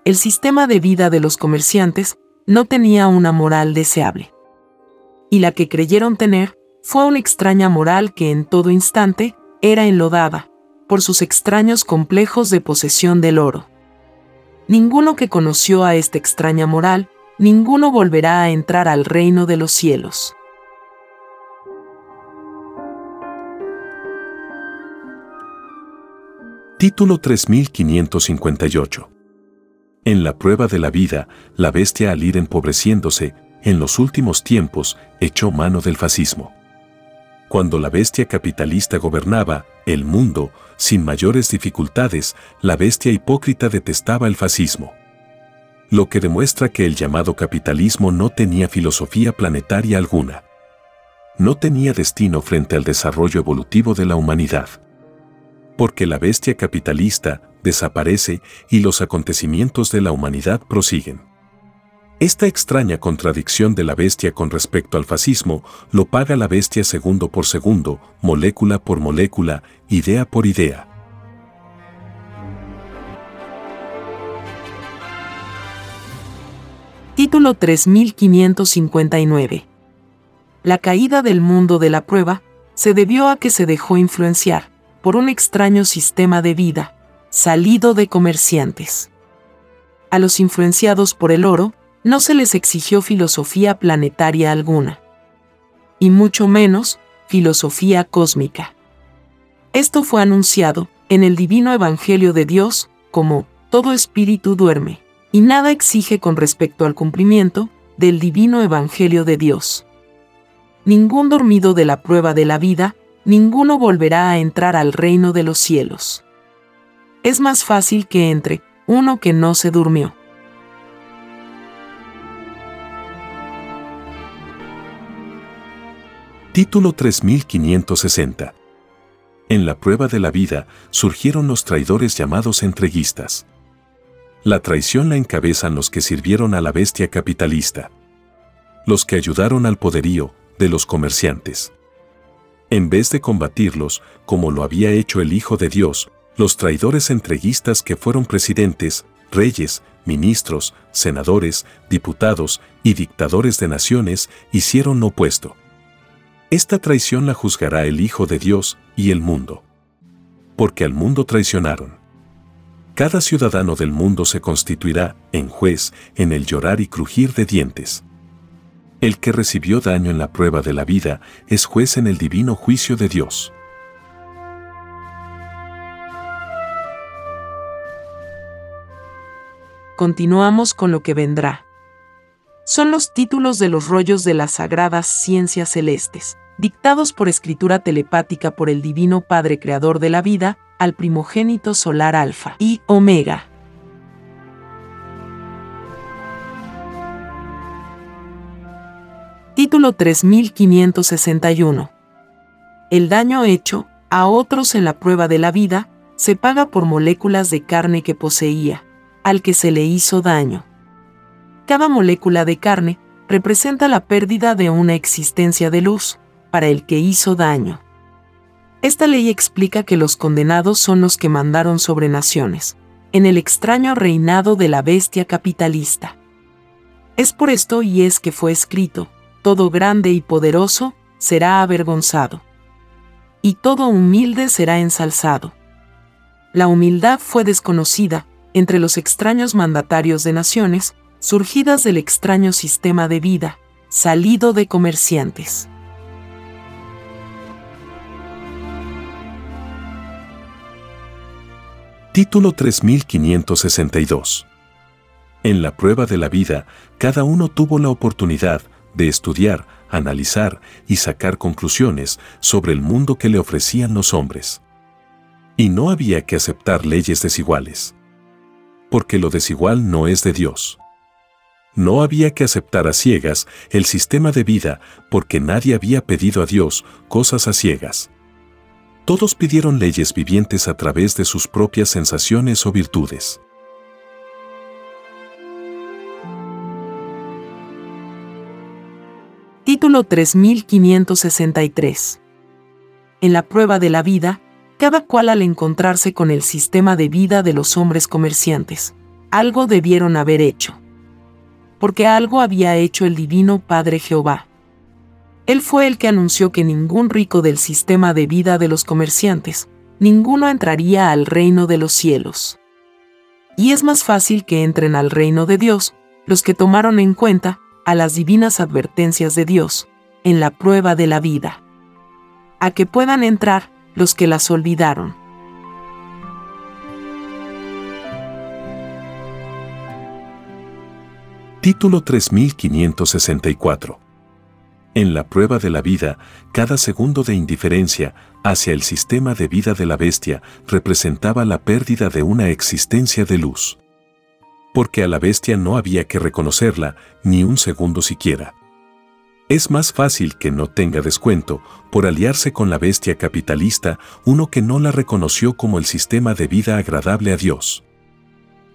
S2: el sistema de vida de los comerciantes no tenía una moral deseable. Y la que creyeron tener fue una extraña moral que en todo instante era enlodada por sus extraños complejos de posesión del oro. Ninguno que conoció a esta extraña moral, ninguno volverá a entrar al reino de los cielos.
S3: Título 3558 en la prueba de la vida, la bestia al ir empobreciéndose, en los últimos tiempos, echó mano del fascismo. Cuando la bestia capitalista gobernaba el mundo, sin mayores dificultades, la bestia hipócrita detestaba el fascismo. Lo que demuestra que el llamado capitalismo no tenía filosofía planetaria alguna. No tenía destino frente al desarrollo evolutivo de la humanidad. Porque la bestia capitalista, desaparece y los acontecimientos de la humanidad prosiguen. Esta extraña contradicción de la bestia con respecto al fascismo lo paga la bestia segundo por segundo, molécula por molécula, idea por idea.
S2: Título 3559 La caída del mundo de la prueba se debió a que se dejó influenciar por un extraño sistema de vida, salido de comerciantes. A los influenciados por el oro, no se les exigió filosofía planetaria alguna. Y mucho menos, filosofía cósmica. Esto fue anunciado en el divino Evangelio de Dios como todo espíritu duerme, y nada exige con respecto al cumplimiento del divino Evangelio de Dios. Ningún dormido de la prueba de la vida, ninguno volverá a entrar al reino de los cielos es más fácil que entre uno que no se durmió.
S3: Título 3560 En la prueba de la vida surgieron los traidores llamados entreguistas. La traición la encabezan los que sirvieron a la bestia capitalista. Los que ayudaron al poderío de los comerciantes. En vez de combatirlos, como lo había hecho el Hijo de Dios, los traidores entreguistas que fueron presidentes, reyes, ministros, senadores, diputados y dictadores de naciones hicieron lo opuesto. Esta traición la juzgará el Hijo de Dios y el mundo. Porque al mundo traicionaron. Cada ciudadano del mundo se constituirá en juez en el llorar y crujir de dientes. El que recibió daño en la prueba de la vida es juez en el divino juicio de Dios.
S2: Continuamos con lo que vendrá. Son los títulos de los rollos de las sagradas ciencias celestes, dictados por escritura telepática por el Divino Padre Creador de la vida, al primogénito solar Alfa y Omega. Título 3561. El daño hecho a otros en la prueba de la vida se paga por moléculas de carne que poseía, al que se le hizo daño. Cada molécula de carne representa la pérdida de una existencia de luz, para el que hizo daño. Esta ley explica que los condenados son los que mandaron sobre naciones, en el extraño reinado de la bestia capitalista. Es por esto y es que fue escrito, todo grande y poderoso será avergonzado. Y todo humilde será ensalzado. La humildad fue desconocida entre los extraños mandatarios de naciones, surgidas del extraño sistema de vida, salido de comerciantes.
S3: Título 3562 En la prueba de la vida, cada uno tuvo la oportunidad de estudiar, analizar y sacar conclusiones sobre el mundo que le ofrecían los hombres. Y no había que aceptar leyes desiguales. Porque lo desigual no es de Dios. No había que aceptar a ciegas el sistema de vida porque nadie había pedido a Dios cosas a ciegas. Todos pidieron leyes vivientes a través de sus propias sensaciones o virtudes.
S2: Título 3563. En la prueba de la vida, cada cual al encontrarse con el sistema de vida de los hombres comerciantes, algo debieron haber hecho. Porque algo había hecho el divino Padre Jehová. Él fue el que anunció que ningún rico del sistema de vida de los comerciantes, ninguno entraría al reino de los cielos. Y es más fácil que entren al reino de Dios los que tomaron en cuenta a las divinas advertencias de Dios, en la prueba de la vida. A que puedan entrar los que las olvidaron.
S3: Título 3564 En la prueba de la vida, cada segundo de indiferencia hacia el sistema de vida de la bestia representaba la pérdida de una existencia de luz porque a la bestia no había que reconocerla ni un segundo siquiera. Es más fácil que no tenga descuento por aliarse con la bestia capitalista uno que no la reconoció como el sistema de vida agradable a Dios.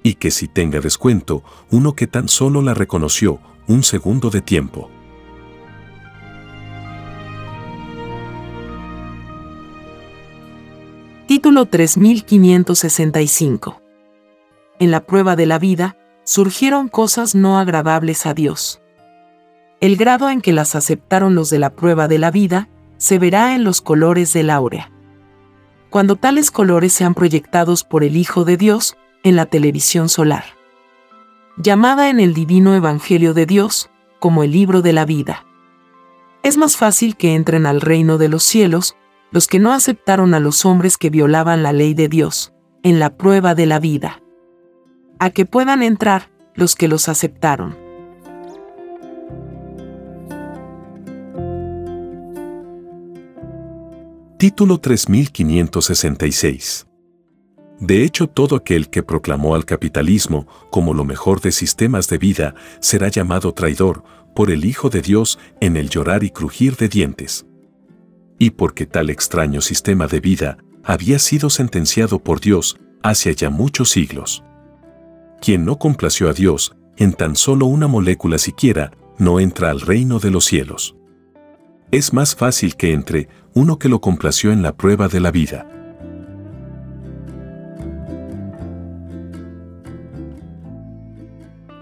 S3: Y que si tenga descuento uno que tan solo la reconoció un segundo de tiempo.
S2: Título 3565 en la prueba de la vida, surgieron cosas no agradables a Dios. El grado en que las aceptaron los de la prueba de la vida se verá en los colores del áurea. Cuando tales colores sean proyectados por el Hijo de Dios en la televisión solar. Llamada en el divino Evangelio de Dios como el libro de la vida. Es más fácil que entren al reino de los cielos los que no aceptaron a los hombres que violaban la ley de Dios en la prueba de la vida a que puedan entrar los que los aceptaron.
S3: Título 3566 de hecho, todo aquel que proclamó al capitalismo como lo mejor de sistemas de vida será llamado traidor por el Hijo de Dios en el llorar y crujir de dientes. Y porque tal extraño sistema de vida había sido sentenciado por Dios hace ya muchos siglos. Quien no complació a Dios, en tan solo una molécula siquiera, no entra al reino de los cielos. Es más fácil que entre uno que lo complació en la prueba de la vida.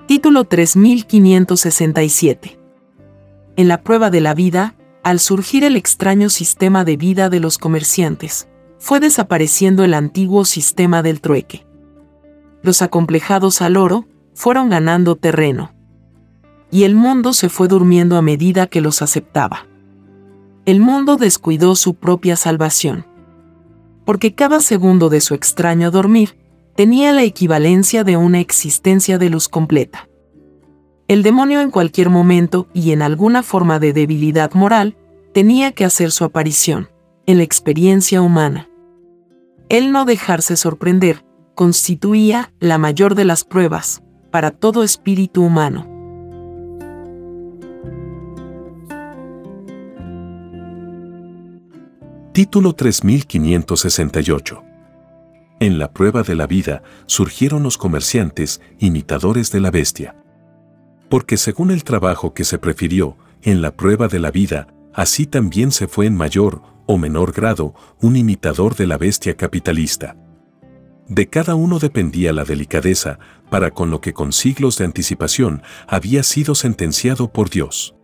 S2: Título 3567. En la prueba de la vida, al surgir el extraño sistema de vida de los comerciantes, fue desapareciendo el antiguo sistema del trueque. Los acomplejados al oro fueron ganando terreno. Y el mundo se fue durmiendo a medida que los aceptaba. El mundo descuidó su propia salvación. Porque cada segundo de su extraño dormir tenía la equivalencia de una existencia de luz completa. El demonio en cualquier momento y en alguna forma de debilidad moral tenía que hacer su aparición en la experiencia humana. El no dejarse sorprender constituía la mayor de las pruebas para todo espíritu humano.
S3: Título 3568 en la prueba de la vida surgieron los comerciantes, imitadores de la bestia. Porque según el trabajo que se prefirió en la prueba de la vida, así también se fue en mayor o menor grado un imitador de la bestia capitalista. De cada uno dependía la delicadeza para con lo que con siglos de anticipación había sido sentenciado por Dios.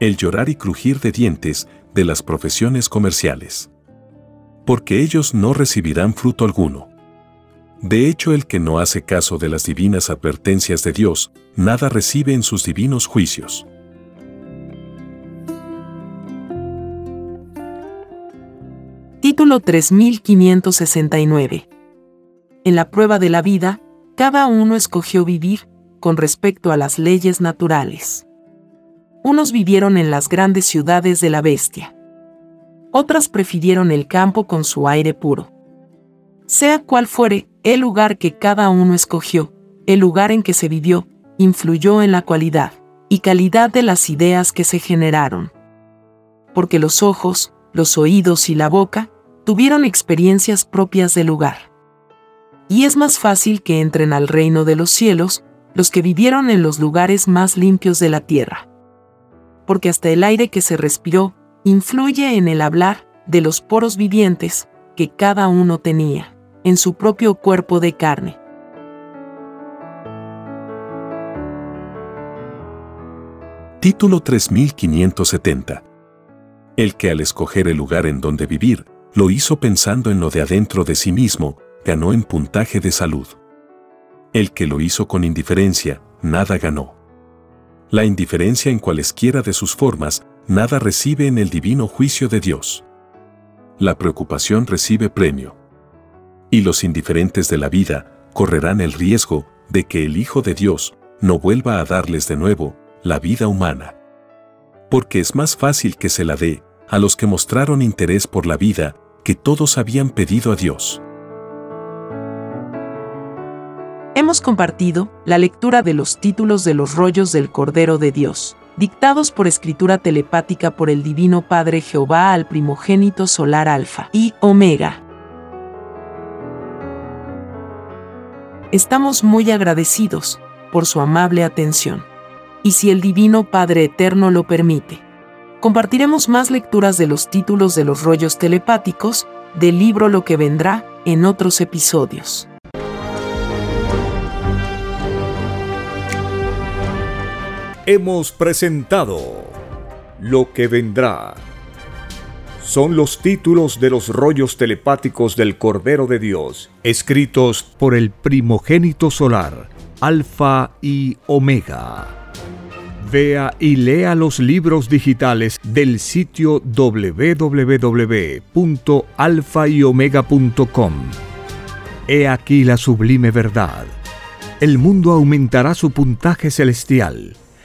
S3: El llorar y crujir de dientes de las profesiones comerciales porque ellos no recibirán fruto alguno. De hecho, el que no hace caso de las divinas advertencias de Dios, nada recibe en sus divinos juicios.
S2: Título 3569 En la prueba de la vida, cada uno escogió vivir con respecto a las leyes naturales. Unos vivieron en las grandes ciudades de la bestia otras prefirieron el campo con su aire puro. Sea cual fuere el lugar que cada uno escogió, el lugar en que se vivió, influyó en la cualidad y calidad de las ideas que se generaron. Porque los ojos, los oídos y la boca tuvieron experiencias propias del lugar. Y es más fácil que entren al reino de los cielos los que vivieron en los lugares más limpios de la tierra. Porque hasta el aire que se respiró influye en el hablar de los poros vivientes que cada uno tenía en su propio cuerpo de carne.
S3: Título 3570 El que al escoger el lugar en donde vivir, lo hizo pensando en lo de adentro de sí mismo, ganó en puntaje de salud. El que lo hizo con indiferencia, nada ganó. La indiferencia en cualesquiera de sus formas nada recibe en el divino juicio de Dios. La preocupación recibe premio. Y los indiferentes de la vida correrán el riesgo de que el Hijo de Dios no vuelva a darles de nuevo la vida humana. Porque es más fácil que se la dé a los que mostraron interés por la vida que todos habían pedido a Dios.
S2: Hemos compartido la lectura de los títulos de los rollos del Cordero de Dios dictados por escritura telepática por el Divino Padre Jehová al primogénito solar Alfa y Omega. Estamos muy agradecidos por su amable atención. Y si el Divino Padre Eterno lo permite, compartiremos más lecturas de los títulos de los rollos telepáticos del libro Lo que vendrá en otros episodios.
S1: Hemos presentado Lo que vendrá. Son los títulos de los rollos telepáticos del Cordero de Dios, escritos por el primogénito solar, Alfa y Omega. Vea y lea los libros digitales del sitio www.alfayomega.com. He aquí la sublime verdad. El mundo aumentará su puntaje celestial